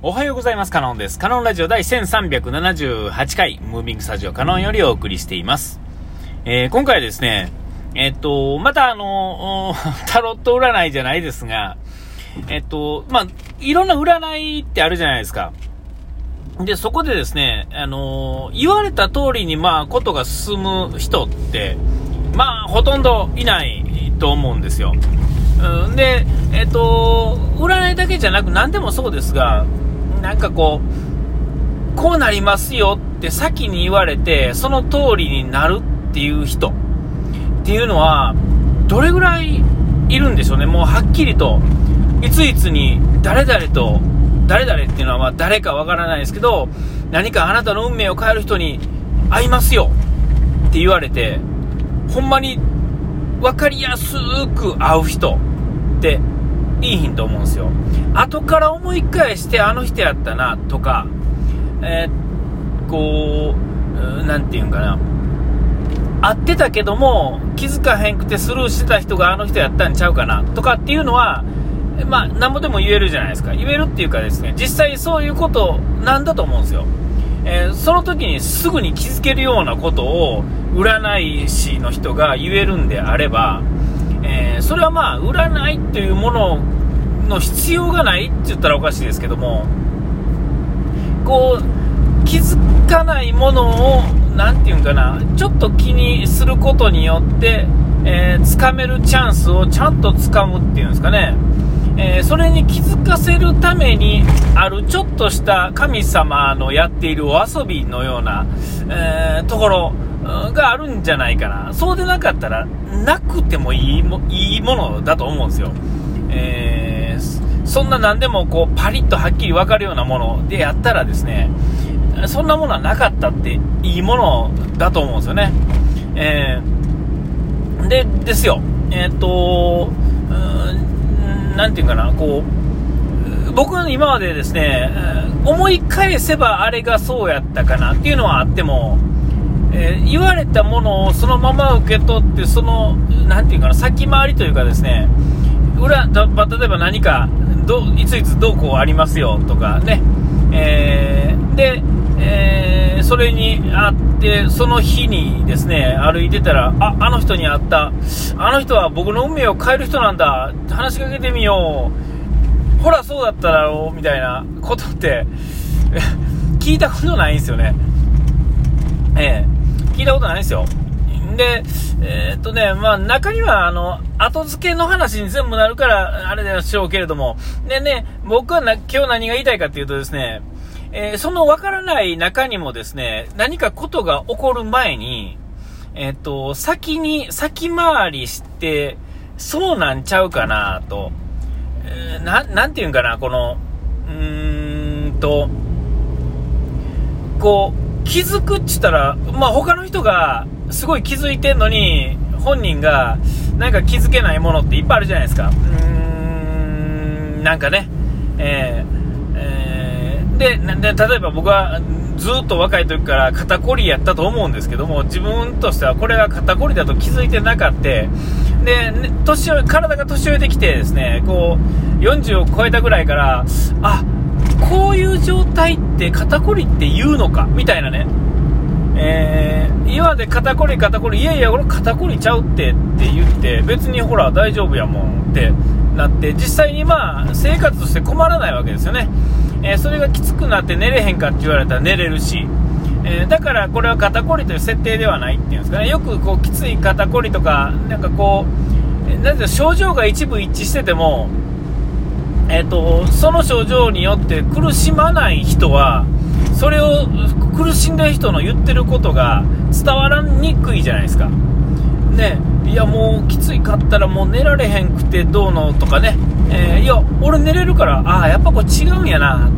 おはようございます。カノンです。カノンラジオ第1378回、ムービングスタジオカノンよりお送りしています。えー今回はですね、えっと、またあの、タロット占いじゃないですが、えっと、まあ、いろんな占いってあるじゃないですか。で、そこでですね、あの言われた通りに、まあ、ことが進む人って、まあ、ほとんどいないと思うんですよ。うん、で、えっと、占いだけじゃなく何でもそうですが、なんかこう、こうなりますよって先に言われて、その通りになるっていう人っていうのは、どれぐらいいるんでしょうね？もうはっきりと、いついつに誰々と、誰々っていうのはま誰かわからないですけど、何かあなたの運命を変える人に会いますよって言われて、ほんまに分かりやすく会う人っていいひんと思うんですよ。後から思い返してあの人やったなとか、えーこう、うーなんていうんかな。会ってたけども気づかへんくてスルーしてた人があの人やったんちゃうかなとかっていうのは、まあ、なんぼでも言えるじゃないですか。言えるっていうかですね、実際そういうことなんだと思うんですよ。えーその時にすぐに気づけるようなことを占い師の人が言えるんであれば、えーそれはまあ占いっていうものの必要がないって言ったらおかしいですけどもこう気づかないものを何て言うんかなちょっと気にすることによって、えー、掴めるチャンスをちゃんと掴むっていうんですかねえーそれに気づかせるためにあるちょっとした神様のやっているお遊びのような、えーところがあるんじゃないかな。そうでなかったら、なくてもいいもいいものだと思うんですよ。えーそんな何でもこうパリッとはっきり分かるようなものでやったらですね、そんなものはなかったっていいものだと思うんですよね。えーで、ですよ。えっと、うーんなんていうかな、こう、僕は今までですね、思い返せばあれがそうやったかなっていうのはあっても、えー言われたものをそのまま受け取って、その、なんていうかな、先回りというかですね、裏、例えば何か、どいついつどうこうありますよとかね、えーで、えーそれにあって、その日にですね、歩いてたら、あ、あの人に会った、あの人は僕の運命を変える人なんだ、話しかけてみよう、ほら、そうだっただろう、みたいなことって、聞いたことないんですよね。ええ聞いたことないんですよ。で、えーっとね、まあ中には、あの、後付けの話に全部なるから、あれでしょうけれども、でね、僕はな今日何が言いたいかっていうとですね、えーその分からない中にもですね、何かことが起こる前に、えーっと、先に、先回りして、そうなんちゃうかなと、えーな、なんていうんかな、この、うーんと、こう、気づくって言ったら、まあ、他の人がすごい気づいてんのに、本人がなんか気づけないものっていっぱいあるじゃないですか。うーん、なんかね。えーえーでで、例えば僕はずっと若い時から肩こりやったと思うんですけども、自分としてはこれが肩こりだと気づいてなかった。で、ね年体が年老いてきてですね、こう、40を超えたぐらいから、あ、こういう状態って肩こりって言うのか？みたいなね。えー、今で肩こり肩こり、いやいや、俺肩こりちゃうってって言って、別にほら大丈夫やもんってなって、実際にまあ生活として困らないわけですよね。えーそれがきつくなって寝れへんかって言われたら寝れるし、えーだからこれは肩こりという設定ではないっていうんですかね。よくこうきつい肩こりとか、なんかこう、なんて症状が一部一致してても、えー、とその症状によって苦しまない人はそれを苦しんでる人の言ってることが伝わらにくいじゃないですか。ね、いやもうきついかったらもう寝られへんくてどうのとかね、えーいや俺寝れるからああやっぱこれ違うんやなう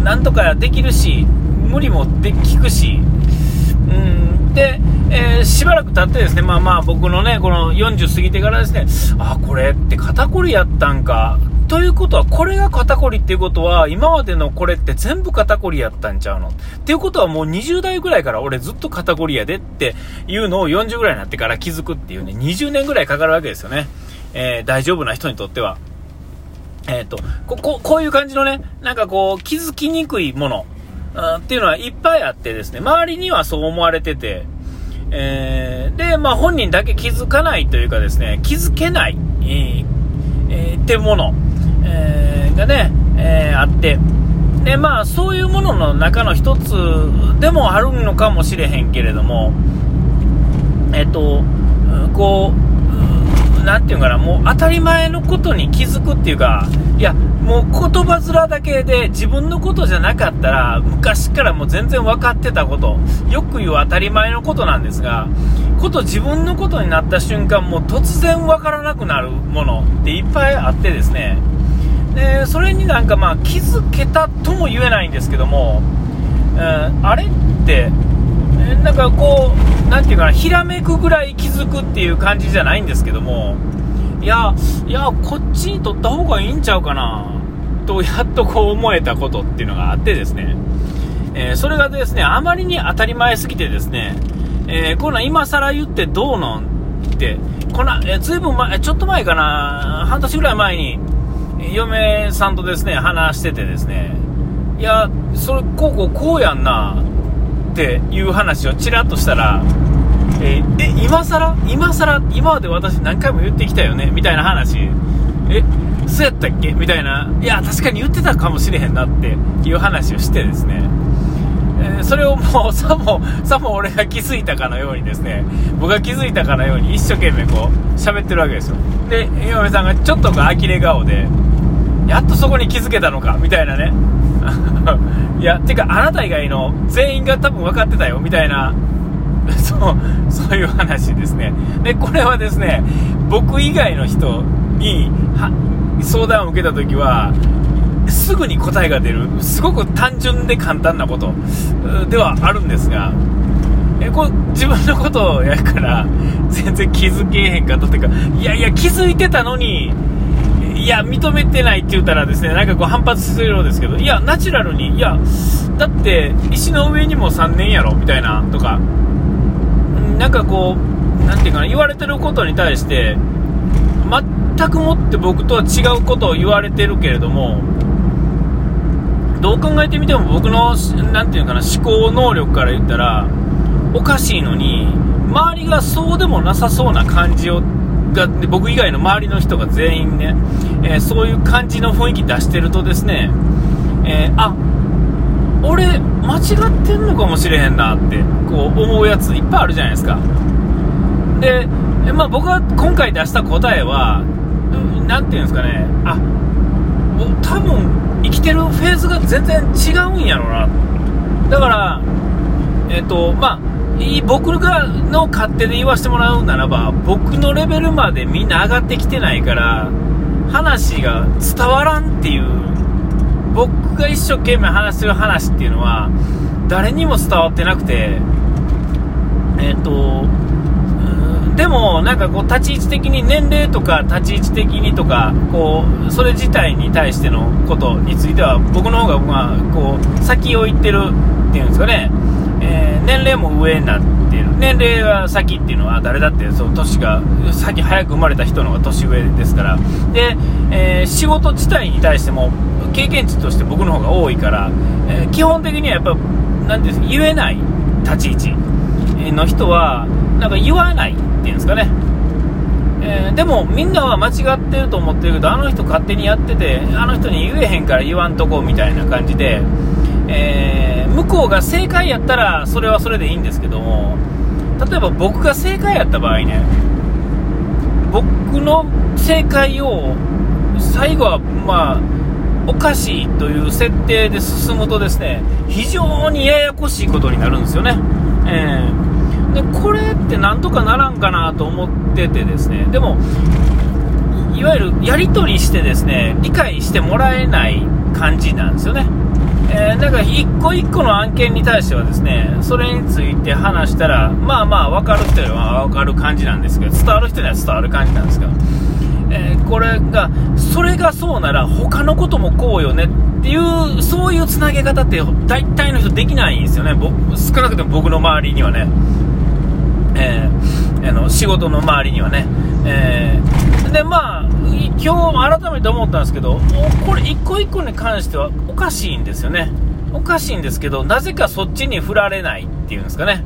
んなんとかできるし無理もできくしうんで、えーしばらく経ってですね、まあまあ僕のね、この40過ぎてからですね、あ、これって肩こりやったんか。ということは、これが肩こりっていうことは、今までのこれって全部肩こりやったんちゃうの？っていうことはもう20代ぐらいから俺ずっと肩こりやでっていうのを40ぐらいになってから気づくっていうね、20年ぐらいかかるわけですよね。えー大丈夫な人にとっては。えっ、と、こ、こ、こういう感じのね、なんかこう、気づきにくいもの、っていうのはいっぱいあってですね、周りにはそう思われてて、えー、で、まあ本人だけ気づかないというかですね、気づけない、えーえー、ってもの、えー、がね、えー、あって、で、まあそういうものの中の一つでもあるのかもしれへんけれども、えっ、と、こう、なんていうかな、もう当たり前のことに気づくっていうか、いや、もう言葉面だけで自分のことじゃなかったら、昔からもう全然分かってたこと、よく言う当たり前のことなんですが、こと自分のことになった瞬間、もう突然分からなくなるものっていっぱいあってですね、でそれになんかまあ気づけたとも言えないんですけども、えー、あれって、なんかこう、なんていうかな、ひらめくぐらい気づくっていう感じじゃないんですけども、いや、いや、こっちに取った方がいいんちゃうかな、と、やっとこう思えたことっていうのがあってですね、えー、それがですね、あまりに当たり前すぎてですね、えー、こんな今更言ってどうのって、こんな、えー、ずいぶん前、ちょっと前かな、半年ぐらい前に、嫁さんとですね、話しててですね、いや、それ、こうこうこうやんな、っていう話をちらっとしたら、えー、え、今更？今更？今まで私何回も言ってきたよね？みたいな話。え、そうやったっけ？みたいな。いや、確かに言ってたかもしれへんなっていう話をしてですね。え、それをもう、さも、さも俺が気づいたかのようにですね、僕が気づいたかのように一生懸命こう、喋ってるわけですよ。で、嫁さんがちょっとこう、呆れ顔で、やっとそこに気づけたのか、みたいなね。いや、てか、あなた以外の全員が多分分かってたよ、みたいな、そう、そういう話ですね。で、これはですね、僕以外の人に相談を受けた時は、すぐに答えが出る、すごく単純で簡単なことではあるんですが、えこ自分のことやから、全然気づけへんかったというか、いやいや、気づいてたのに、いや、認めてないって言ったらですね、なんかこう反発するようですけど、いや、ナチュラルに、いや、だって石の上にも3年やろみたいなとか、なんかこう、なんていうかな、言われてることに対して、全くもって僕とは違うことを言われてるけれども、どう考えてみても僕の、なんていうかな、思考能力から言ったら、おかしいのに、周りがそうでもなさそうな感じをが僕以外の周りの人が全員ね、えー、そういう感じの雰囲気出してるとですね、えー、あ俺間違ってんのかもしれへんなってこう思うやついっぱいあるじゃないですか。で、まあ、僕が今回出した答えは何ていうんですかねあ多分生きてるフェーズが全然違うんやろな。だからえっ、ー、とまあ僕がの勝手で言わせてもらうならば僕のレベルまでみんな上がってきてないから話が伝わらんっていう。僕が一生懸命話してる話っていうのは誰にも伝わってなくてえっ、ー、とでもなんかこう立ち位置的に年齢とか立ち位置的にとかこうそれ自体に対してのことについては僕の方がまあこう先を行ってるっていうんですかね、年齢も上になってる。年齢が先っていうのは誰だってその年が先早く生まれた人の方が年上ですから。で、えー、仕事自体に対しても経験値として僕の方が多いから、えー、基本的にはやっぱ何です言えない立ち位置の人はなんか言わないっていうんですかね。えー、でもみんなは間違ってると思ってるけどあの人勝手にやっててあの人に言えへんから言わんとこみたいな感じで、えー、向こうが正解やったらそれはそれでいいんですけども例えば僕が正解やった場合ね僕の正解を最後はまあおかしいという設定で進むとですね非常にややこしいことになるんですよね、えー、でこれってなんとかならんかなと思っててですねでもいわゆるやり取りしてですね理解してもらえない感じなんですよね。えー、だか一個一個の案件に対してはですね、それについて話したら、まあまあ分かる人には分かる感じなんですけど、伝わる人には伝わる感じなんですけど、えー、これが、それがそうなら他のこともこうよねっていう、そういうつなげ方って大体の人できないんですよね。少なくとも僕の周りにはね。えー、あの仕事の周りにはね。えーで、まあ、今日改めて思ったんですけど、これ一個一個に関してはおかしいんですよね。おかしいんですけど、なぜかそっちに振られないっていうんですかね。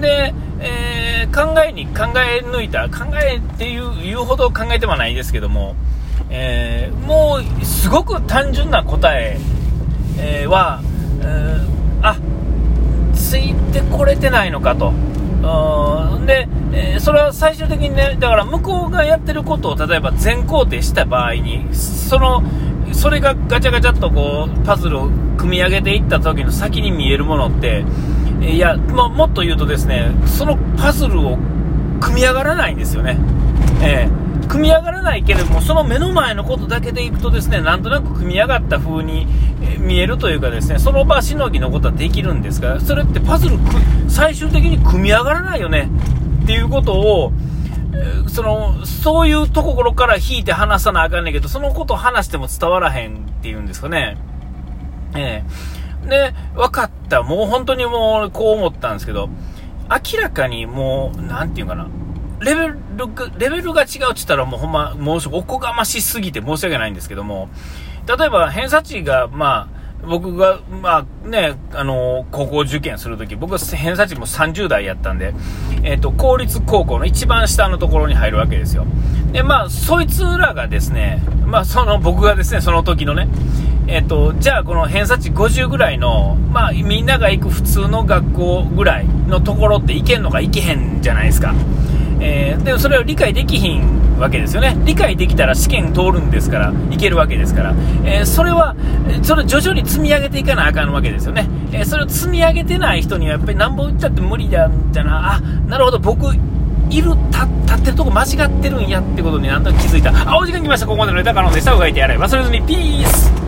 で、えー、考えに考え抜いた、考えっていう言うほど考えてはないですけども、えー、もうすごく単純な答ええー、は、えー、あついてこれてないのかと。で、えー、それは最終的にね、だから向こうがやってることを例えば全肯定した場合に、その、それがガチャガチャっとこう、パズルを組み上げていった時の先に見えるものって、いや、ももっと言うとですね、そのパズルを組み上がらないんですよね。えー組み上がらないけれども、その目の前のことだけでいくとですね、なんとなく組み上がった風に見えるというかですね、その場しのぎのことはできるんですが、それってパズル、最終的に組み上がらないよねっていうことを、その、そういうところから引いて話さなあかんねんけど、そのことを話しても伝わらへんっていうんですかね。ええで、分かった。もう本当にもうこう思ったんですけど、明らかにもう、なんていうかな、レベルが、レベルが違うって言ったらもうほんま、もうおこがましすぎて申し訳ないんですけども、例えば偏差値が、まあ、僕が、まあね、あの高校受験するとき、僕は偏差値も30代やったんで、えっ、ー、と、公立高校の一番下のところに入るわけですよ。で、まあ、そいつらがですね、まあ、その、僕がですね、その時のね、えっ、と、じゃあこの偏差値50ぐらいの、まあ、みんなが行く普通の学校ぐらいのところって行けんのか行けへんじゃないですか。でもそれを理解できひんわけですよね。理解できたら試験通るんですから、いけるわけですから、えー、それは、それ徐々に積み上げていかなあかんわけですよね。えー、それを積み上げてない人にはやっぱりなんぼ言っちゃって無理だ、みたいな、あ、なるほど、僕、いる、立ってるとこ間違ってるんやってことになんとなく気づいた。あ、お時間来ました。ここまでのネタカノンでした。うがいてやれ。忘れずに、ピース